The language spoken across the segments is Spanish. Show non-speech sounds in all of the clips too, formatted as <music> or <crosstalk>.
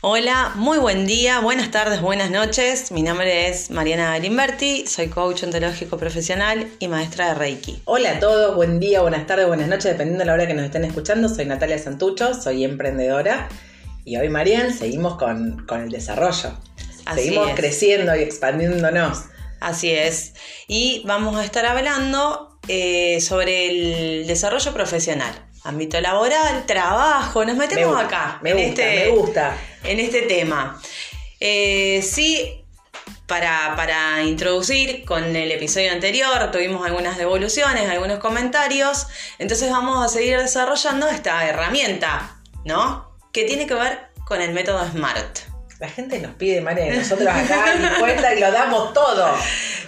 Hola, muy buen día, buenas tardes, buenas noches. Mi nombre es Mariana Galimberti, soy coach ontológico profesional y maestra de Reiki. Hola a todos, buen día, buenas tardes, buenas noches, dependiendo de la hora que nos estén escuchando. Soy Natalia Santucho, soy emprendedora y hoy, Marian, seguimos con, el desarrollo. seguimos creciendo y expandiéndonos. Así es. Y vamos a estar hablando eh, sobre el desarrollo profesional ámbito laboral, trabajo, nos metemos acá. Me gusta, este, me gusta. En este tema. Eh, sí, para, para, introducir con el episodio anterior tuvimos algunas devoluciones, algunos comentarios, entonces vamos a seguir desarrollando esta herramienta, ¿no? Que tiene que ver con el método SMART. La gente nos pide, María, nosotros acá y cuenta y lo damos todo.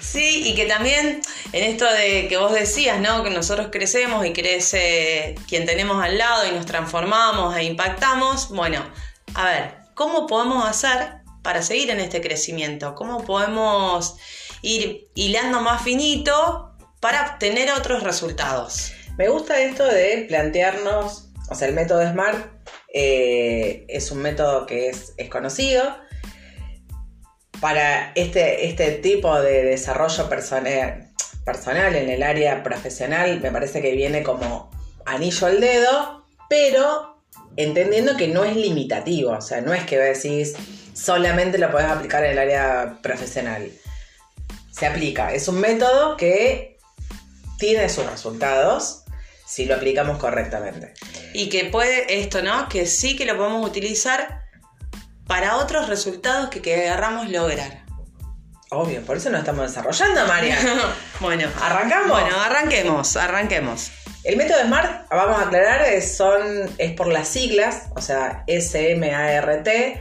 Sí, y que también en esto de que vos decías, ¿no? Que nosotros crecemos y crece quien tenemos al lado y nos transformamos e impactamos. Bueno, a ver, ¿cómo podemos hacer para seguir en este crecimiento? ¿Cómo podemos ir hilando más finito para obtener otros resultados? Me gusta esto de plantearnos, o sea, el método SMART eh, es un método que es, conocido. Para este, este tipo de desarrollo personal, personal en el área profesional, me parece que viene como anillo al dedo, pero entendiendo que no es limitativo, o sea, no es que decís solamente lo podés aplicar en el área profesional. Se aplica, es un método que tiene sus resultados si lo aplicamos correctamente. Y que puede esto, ¿no? Que sí que lo podemos utilizar para otros resultados que queramos lograr. Obvio, por eso nos estamos desarrollando, María. <laughs> bueno, ¿arrancamos? Bueno, arranquemos, arranquemos. El método SMART, vamos a aclarar, es, son, es por las siglas, o sea, S-M-A-R-T,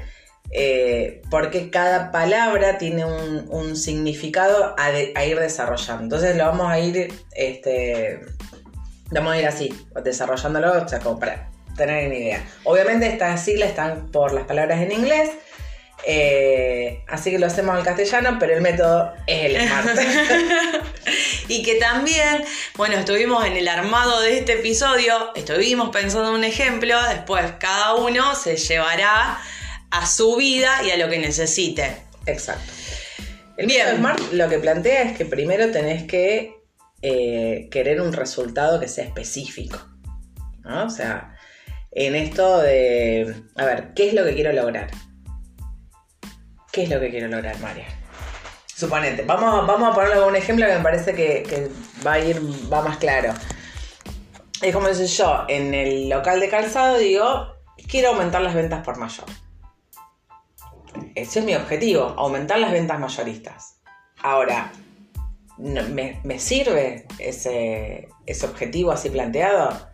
eh, porque cada palabra tiene un, significado a, a, ir desarrollando. Entonces lo vamos a ir este, Vamos a ir así, desarrollándolo, o sea, como para tener una idea. Obviamente estas siglas están por las palabras en inglés, eh, así que lo hacemos en castellano, pero el método es el SMART. <laughs> y que también, bueno, estuvimos en el armado de este episodio, estuvimos pensando en un ejemplo, después cada uno se llevará a su vida y a lo que necesite. Exacto. El método SMART lo que plantea es que primero tenés que eh, querer un resultado que sea específico. O sea, en esto de, a ver, ¿qué es lo que quiero lograr? ¿Qué es lo que quiero lograr, María? Suponete, vamos, vamos a ponerlo un ejemplo que me parece que, va a ir, va más claro. Es como si yo en el local de calzado digo, quiero aumentar las ventas por mayor. Ese es mi objetivo, aumentar las ventas mayoristas. Ahora, me, sirve ese, objetivo así planteado?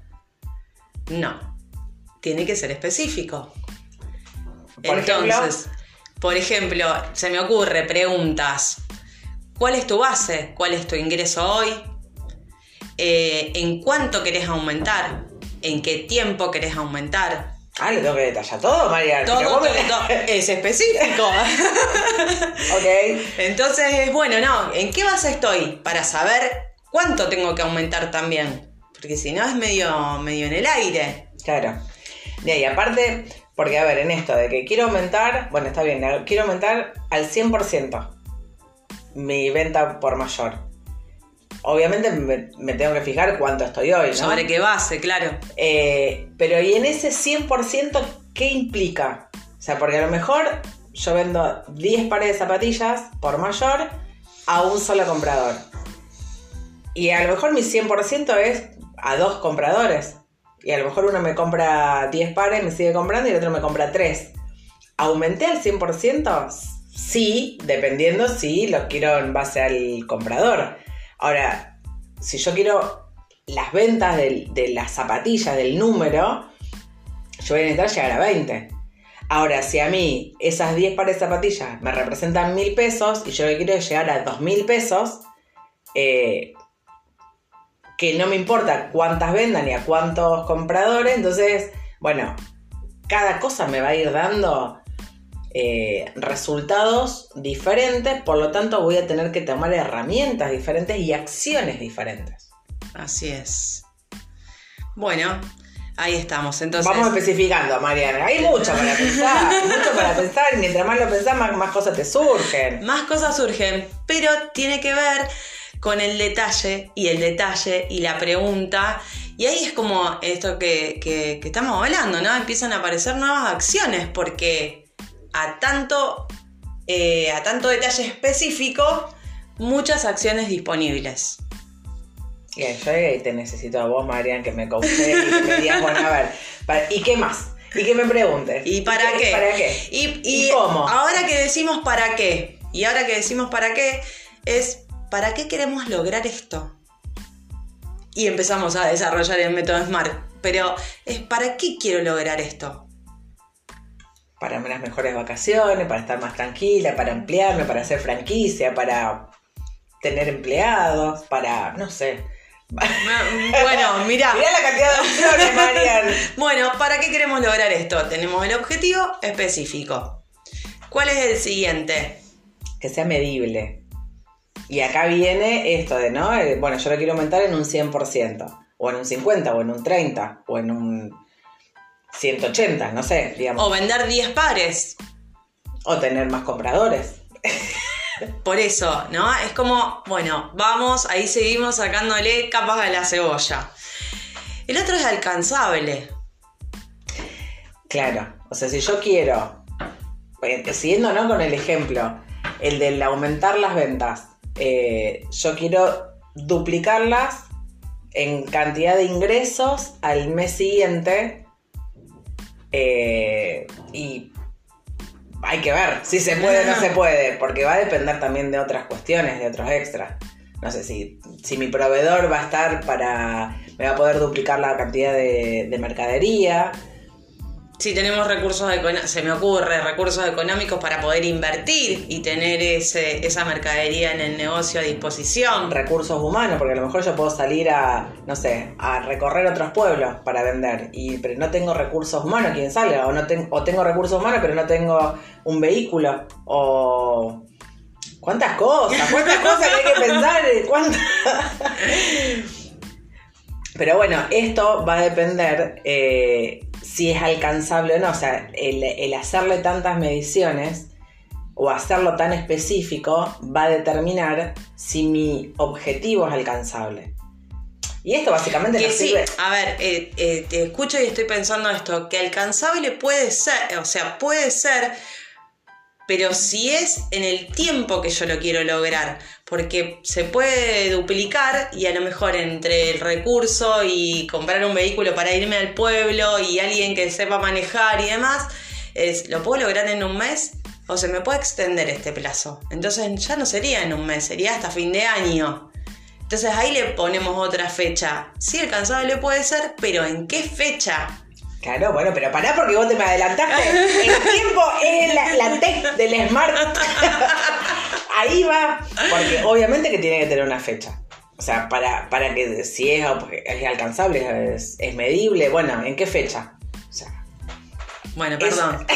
No, tiene que ser específico. Entonces, por ejemplo, se me ocurre preguntas. ¿Cuál es tu base? ¿Cuál es tu ingreso hoy? Eh, ¿En cuánto querés aumentar? ¿En qué tiempo querés aumentar? Ah, le tengo que detallar todo, María. Todo, todo, <laughs> Es específico. <laughs> ok. Entonces es bueno, no, ¿en qué base estoy? Para saber cuánto tengo que aumentar también. Porque si no es medio, medio en el aire. Claro. Y aparte, porque a ver, en esto de que quiero aumentar, bueno, está bien, quiero aumentar al 100% mi venta por mayor obviamente me, tengo que fijar cuánto estoy hoy, ¿no? Sobre qué base, claro. Eh, pero ¿y en ese 100% qué implica? O sea, porque a lo mejor yo vendo 10 pares de zapatillas por mayor a un solo comprador. Y a lo mejor mi 100% es a dos compradores. Y a lo mejor uno me compra 10 pares, me sigue comprando y el otro me compra 3. ¿Aumenté al 100%? Sí, dependiendo si lo quiero en base al comprador. Ahora, si yo quiero las ventas de, las zapatillas, del número, yo voy a necesitar llegar a 20. Ahora, si a mí esas 10 pares de zapatillas me representan mil pesos y yo quiero llegar a dos mil pesos, eh, que no me importa cuántas vendan y a cuántos compradores, entonces, bueno, cada cosa me va a ir dando eh, resultados diferentes, por lo tanto voy a tener que tomar herramientas diferentes y acciones diferentes. Así es. Bueno, Ahí estamos. Entonces, Vamos especificando, Mariana. Hay mucho para pensar, <laughs> mucho para pensar, y mientras más lo pensás, más, más cosas te surgen. más cosas surgen, pero tiene que ver con el detalle y el detalle y la pregunta. Y ahí es como esto que, que- que estamos hablando, ¿no? Empiezan a aparecer nuevas acciones porque a tanto, eh, a tanto detalle específico, muchas acciones disponibles. Bien, yo te necesito a vos, Marian, que me coaché y que me digas, bueno, a ver, para- ¿y qué más? Y que me preguntes. ¿Y para qué? ¿Para qué? Y, ¿Y cómo? Ahora que decimos para qué, y ahora que decimos para qué, es ¿para qué queremos lograr esto? Y empezamos a desarrollar el método SMART. Pero es ¿para qué quiero lograr esto? Para unas mejores vacaciones, para estar más tranquila, para ampliarme, para hacer franquicia, para tener empleados, para, no sé. <laughs> Bueno, mira. Mirá la cantidad de opciones, <laughs> Marian. Bueno, ¿para qué queremos lograr esto? Tenemos el objetivo específico. ¿Cuál es el siguiente? que sea medible. Y acá viene esto de, ¿no? Eh, Bueno, yo lo quiero aumentar en un 100%, o en un 50, o en un 30, o en un 180, no sé, digamos. O vender 10 pares. O tener más compradores. Por eso, ¿no? Es como, bueno, vamos, ahí seguimos sacándole capas a la cebolla. El otro es alcanzable. Claro, o sea, si yo quiero, eh, siguiendo ¿no? con el ejemplo, el del aumentar las ventas, eh, yo quiero duplicarlas en cantidad de ingresos al mes siguiente eh, y hay que ver si se puede o no se puede, porque va a depender también de otras cuestiones, de otros extras. No sé si, si mi proveedor va a estar para, me va a poder duplicar la cantidad de, de mercadería. Si tenemos recursos económicos, se me ocurre, recursos económicos para poder invertir y tener ese, esa mercadería en el negocio a disposición. recursos humanos, porque a lo mejor yo puedo salir a, no sé, a recorrer otros pueblos para vender, y, pero no tengo recursos humanos, ¿quién sale? O, no ten- o tengo recursos humanos, pero no tengo un vehículo, o... ¿Cuántas cosas? ¿Cuántas cosas que hay que pensar? ¿Cuántas? <laughs> Pero bueno, esto va a depender eh, si es alcanzable o no. O sea, el, el hacerle tantas mediciones o hacerlo tan específico va a determinar si mi objetivo es alcanzable. Y esto básicamente Que sí, sirve. a ver, eh, eh, te escucho y estoy pensando esto, que alcanzable puede ser, o sea, puede ser, pero si es en el tiempo que yo lo quiero lograr, porque se puede duplicar y a lo mejor entre el recurso y comprar un vehículo para irme al pueblo y alguien que sepa manejar y demás, es, ¿lo puedo lograr en un mes? O se me puede extender este plazo. Entonces ya no sería en un mes, sería hasta fin de año. Entonces ahí le ponemos otra fecha. Sí, alcanzable puede ser, pero ¿en qué fecha? Claro, bueno, pero pará porque vos te me adelantaste. El tiempo es la, la T del Smart. <laughs> Ahí va. Porque <laughs> obviamente que tiene que tener una fecha. O sea, para, para que si es, es alcanzable, es, es medible, bueno, ¿en qué fecha? O sea, Bueno, Es- perdón,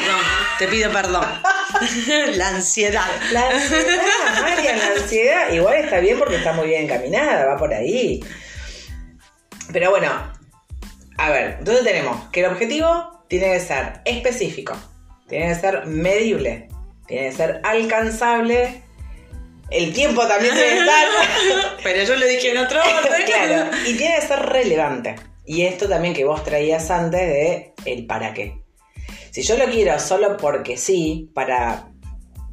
te pido perdón. <laughs> La ansiedad. La ansiedad, <laughs> la ansiedad. Igual está bien porque está muy bien encaminada, va por ahí. Pero bueno, a ver, entonces tenemos que el objetivo tiene que ser específico, tiene que ser medible, tiene que ser alcanzable. El tiempo también que estar. <laughs> Pero yo lo dije en otro orden. <laughs> claro, y tiene que ser relevante. Y esto también que vos traías antes de el para qué. Si yo lo quiero solo porque sí, para,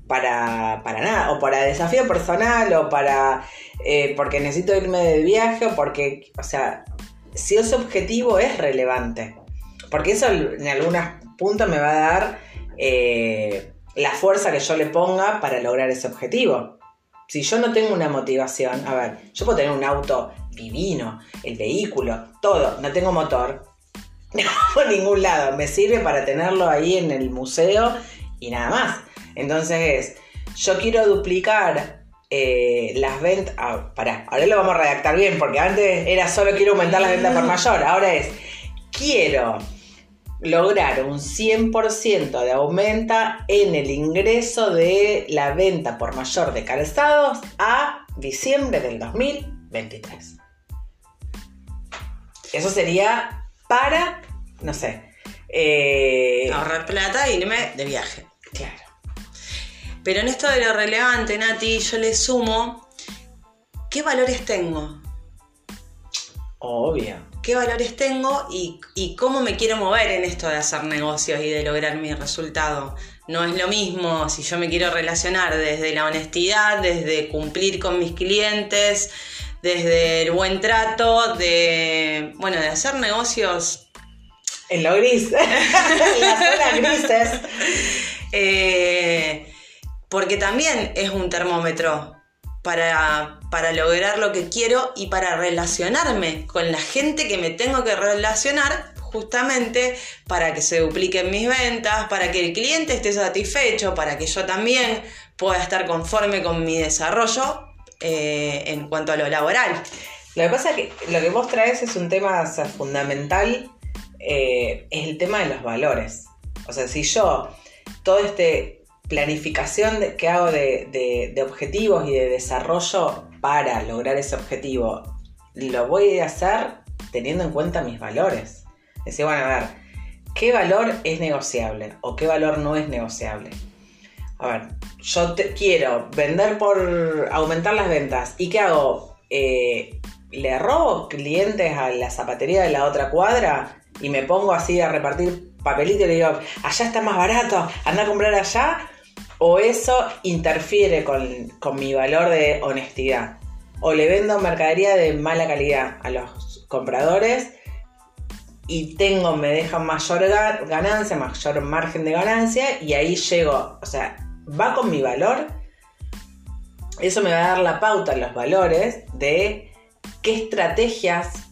para, para nada, o para desafío personal, o para eh, porque necesito irme de viaje, o porque, o sea, si ese objetivo es relevante. Porque eso en algunos puntos me va a dar eh, la fuerza que yo le ponga para lograr ese objetivo. Si yo no tengo una motivación, a ver, yo puedo tener un auto divino, el vehículo, todo, no tengo motor, <laughs> no por ningún lado, me sirve para tenerlo ahí en el museo y nada más. Entonces es, yo quiero duplicar eh, las ventas, ah, pará, ahora lo vamos a redactar bien, porque antes era solo quiero aumentar las ventas por mayor, ahora es, quiero lograr un 100% de aumenta en el ingreso de la venta por mayor de calzados a diciembre del 2023. Eso sería para no sé. eh, Ahorrar plata e irme de viaje. claro. Pero en esto de lo relevante, Nati, yo le sumo qué valores tengo. Obvio. Qué valores tengo y, y cómo me quiero mover en esto de hacer negocios y de lograr mi resultado. No es lo mismo si yo me quiero relacionar desde la honestidad, desde cumplir con mis clientes, desde el buen trato, de, bueno, de hacer negocios En lo gris. <laughs> en las zonas grises. Eh, porque también es un termómetro para, para lograr lo que quiero y para relacionarme con la gente que me tengo que relacionar justamente para que se dupliquen mis ventas, para que el cliente esté satisfecho, para que yo también pueda estar conforme con mi desarrollo eh, en cuanto a lo laboral. Lo que pasa es que lo que vos traes es un tema fundamental, eh, es el tema de los valores. O sea, si yo, todo este planificación que hago de objetivos y de desarrollo para lograr ese objetivo, lo voy a hacer teniendo en cuenta mis valores. Decir, bueno, a ver, ¿qué valor es negociable o qué valor no es negociable? A ver, yo quiero vender por aumentar las ventas. ¿Y qué hago? Eh, ¿Le robo clientes a la zapatería de la otra cuadra y me pongo así a repartir papelito y le digo, allá está más barato, anda a comprar allá? ¿O eso interfiere con, con mi valor de honestidad? ¿O le vendo mercadería de mala calidad a los compradores y tengo, me dejan mayor ga- ganancia, mayor margen de ganancia y ahí llego, o sea, va con mi valor, eso me va a dar la pauta los valores de qué estrategias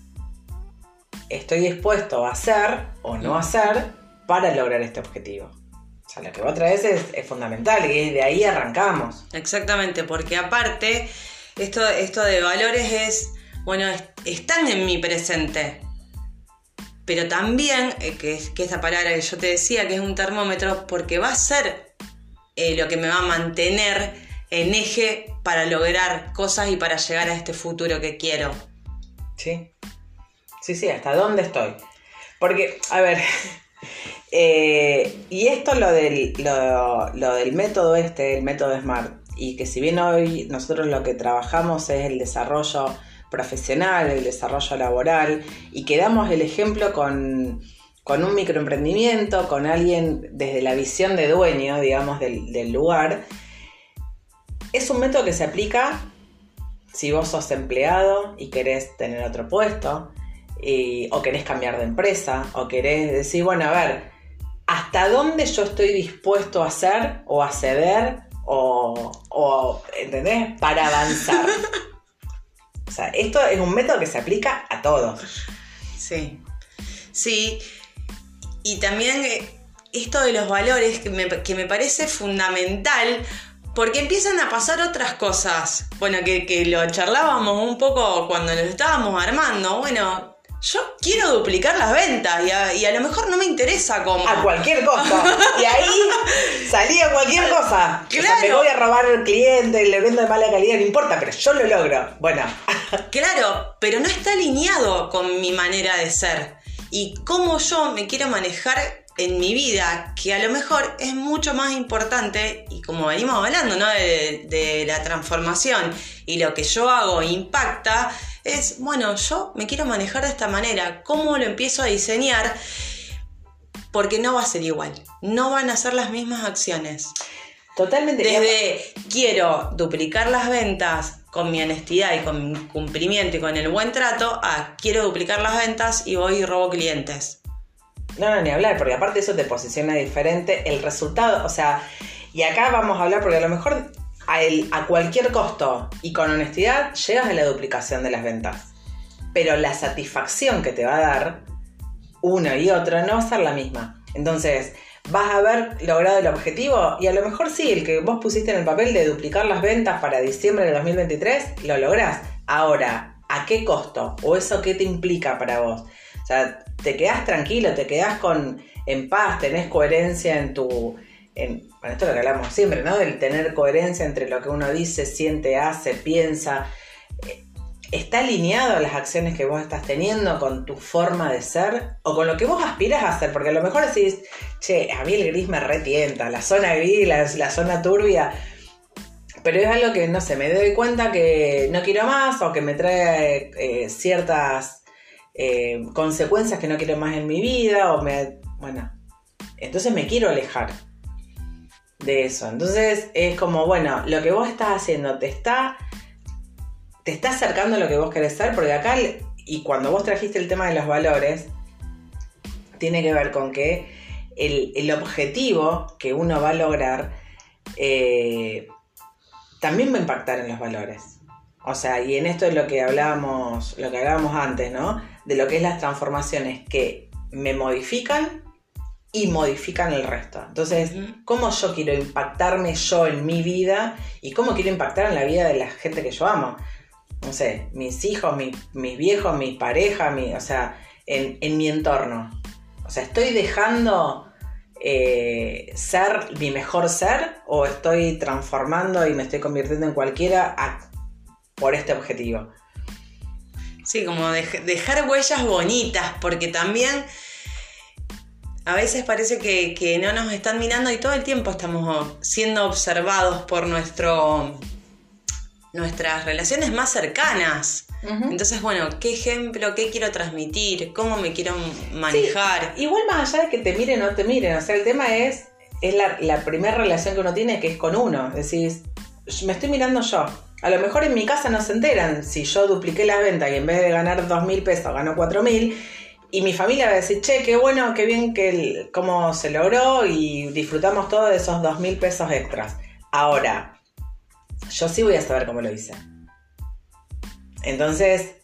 estoy dispuesto a hacer o no hacer para lograr este objetivo. O sea, lo que vos traes es, es fundamental y de ahí arrancamos. Exactamente, porque aparte, esto, esto de valores es, bueno, es- están en mi presente. Pero también, eh, que, es- que esa palabra que yo te decía, que es un termómetro, porque va a ser eh, lo que me va a mantener en eje para lograr cosas y para llegar a este futuro que quiero. ¿Sí? Sí, sí, ¿hasta dónde estoy? Porque, a ver, <laughs> eh, y esto lo del, lo, del método este, el método SMART, y que si bien hoy nosotros lo que trabajamos es el desarrollo profesional, el desarrollo laboral, y que damos el ejemplo con, con un microemprendimiento, con alguien desde la visión de dueño, digamos, del, lugar, es un método que se aplica si vos sos empleado y querés tener otro puesto, o querés cambiar de empresa, o querés decir, bueno, a ver, ¿hasta dónde yo estoy dispuesto a hacer o a ceder o, o, ¿entendés? Para avanzar. <laughs> o sea, esto es un método que se aplica a todos. Sí, sí. Y también esto de los valores que me, que me parece fundamental porque empiezan a pasar otras cosas. Bueno, que, que lo charlábamos un poco cuando nos estábamos armando. Bueno, yo quiero duplicar las ventas y a, y a lo mejor no me interesa cómo. A cualquier costo. <laughs> Y ahí salía cualquier cosa. O sea, me Claro. voy a robar al cliente, le vendo de mala calidad, no importa, pero yo lo logro. Bueno, <laughs> Claro, pero no está alineado con mi manera de ser y cómo yo me quiero manejar en mi vida, que a lo mejor es mucho más importante, y como venimos hablando, ¿no? De, de la transformación y lo que yo hago impacta, es, bueno, yo me quiero manejar de esta manera, ¿cómo lo empiezo a diseñar? Porque no va a ser igual, no van a ser las mismas acciones. totalmente. Desde quiero duplicar las ventas con mi honestidad y con mi cumplimiento y con el buen trato, a quiero duplicar las ventas y voy y robo clientes. No, no, ni hablar, porque aparte eso te posiciona diferente. El resultado, o sea, y acá vamos a hablar, porque a lo mejor a, cualquier costo y con honestidad llegas a la duplicación de las ventas. Pero la satisfacción que te va a dar uno y otro no va a ser la misma. Entonces, vas a haber logrado el objetivo y a lo mejor sí, el que vos pusiste en el papel de duplicar las ventas para diciembre de 2023, lo lográs. Ahora, ¿a qué costo? ¿O eso qué te implica para vos? O sea, te quedás tranquilo, te quedás con, en paz, tenés coherencia en tu... En, bueno, esto es lo que hablamos siempre, ¿no? Del tener coherencia entre lo que uno dice, siente, hace, piensa. Eh, ¿Está alineado a las acciones que vos estás teniendo con tu forma de ser o con lo que vos aspiras a hacer? Porque a lo mejor decís, che, a mí el gris me retienta, la zona gris, la, zona turbia, pero es algo que, no sé, me doy cuenta que no quiero más o que me trae eh, ciertas eh, consecuencias que no quiero más en mi vida o me... Bueno, entonces me quiero alejar de eso. Entonces es como, bueno, lo que vos estás haciendo te está te está acercando a lo que vos querés ser, porque acá, y cuando vos trajiste el tema de los valores, tiene que ver con que el, objetivo que uno va a lograr eh, también va a impactar en los valores. O sea, y en esto es lo que hablábamos, lo que hablábamos antes, ¿no? De lo que es las transformaciones que me modifican y modifican el resto. Entonces, ¿cómo yo quiero impactarme yo en mi vida y cómo quiero impactar en la vida de la gente que yo amo? no sé, mis hijos, mis viejos, mi pareja, mi, o sea, en, mi entorno. O sea, ¿estoy dejando eh, ser mi mejor ser o estoy transformando y me estoy convirtiendo en cualquiera por este objetivo? Sí, como dejar huellas bonitas, porque también a veces parece que, que, no nos están mirando y todo el tiempo estamos siendo observados por nuestro nuestras relaciones más cercanas. Entonces, bueno, ¿qué ejemplo, qué quiero transmitir? ¿Cómo me quiero manejar? igual más allá de que te miren o no te miren, o sea, el tema es, es la, primera relación que uno tiene que es con uno. Decís, me estoy mirando yo. A lo mejor en mi casa no se enteran si yo dupliqué la venta y en vez de ganar dos mil pesos gano cuatro mil. Y mi familia va a decir, che, qué bueno, qué bien que cómo se logró y disfrutamos todos de esos dos mil pesos extras. Ahora, yo sí voy a saber cómo lo hice. Entonces,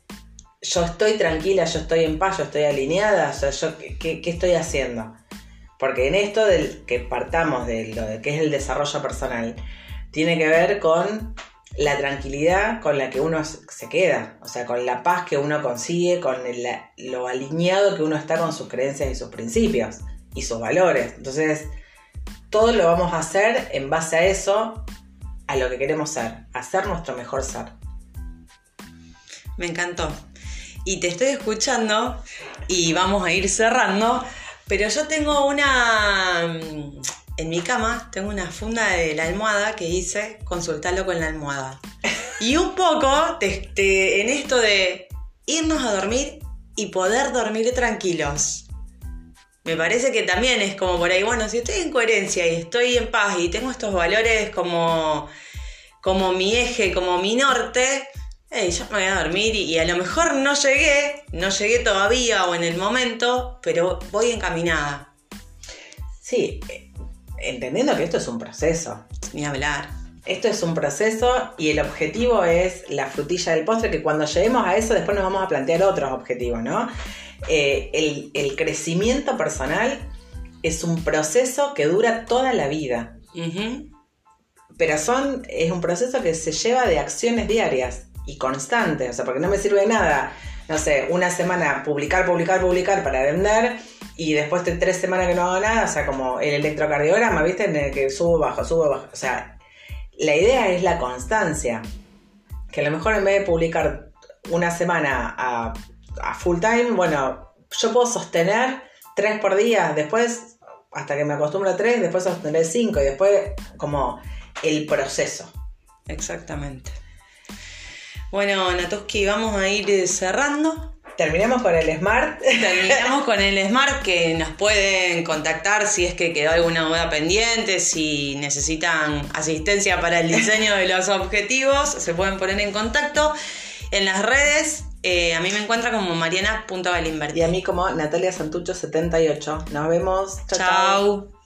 yo estoy tranquila, yo estoy en paz, yo estoy alineada, yo, ¿qué, estoy haciendo? Porque en esto del que partamos de lo que es el desarrollo personal, tiene que ver con la tranquilidad con la que uno se queda, o sea, con la paz que uno consigue, con lo alineado que uno está con sus creencias y sus principios y sus valores. Entonces, todo lo vamos a hacer en base a eso a lo que queremos ser, a ser nuestro mejor ser. Me encantó. Y te estoy escuchando y vamos a ir cerrando, pero yo tengo una... En mi cama tengo una funda de la almohada que dice consultarlo con la almohada. Y un poco en esto de irnos a dormir y poder dormir tranquilos. Me parece que también es como por ahí, bueno, si estoy en coherencia y estoy en paz y tengo estos valores como, como mi eje, como mi norte, yo me voy a dormir y, a lo mejor no llegué, no llegué todavía o en el momento, pero voy encaminada. Sí, entendiendo que esto es un proceso. Ni hablar. Esto es un proceso y el objetivo es la frutilla del postre, que cuando lleguemos a eso después nos vamos a plantear otros objetivos, ¿no? Eh, el, crecimiento personal es un proceso que dura toda la vida. Pero son, es un proceso que se lleva de acciones diarias y constantes. O sea, porque no me sirve de nada, no sé, una semana publicar, publicar, publicar para vender y después de tres semanas que no hago nada, o sea, como el electrocardiograma, ¿viste? En el que subo, bajo, subo, bajo. O sea, la idea es la constancia. Que a lo mejor en vez de publicar una semana a a full time, bueno, yo puedo sostener tres por día, después, hasta que me acostumbro a tres, después sostener cinco y después como el proceso. Exactamente. Bueno, Natoski, vamos a ir cerrando. Terminamos con el Smart. Terminamos con el Smart que <laughs> nos pueden contactar si es que quedó alguna duda pendiente, si necesitan asistencia para el diseño de los objetivos, se pueden poner en contacto en las redes eh, a mí me encuentra como mariana.galimberti. Y a mí como Natalia Santucho78. Nos vemos. Chao.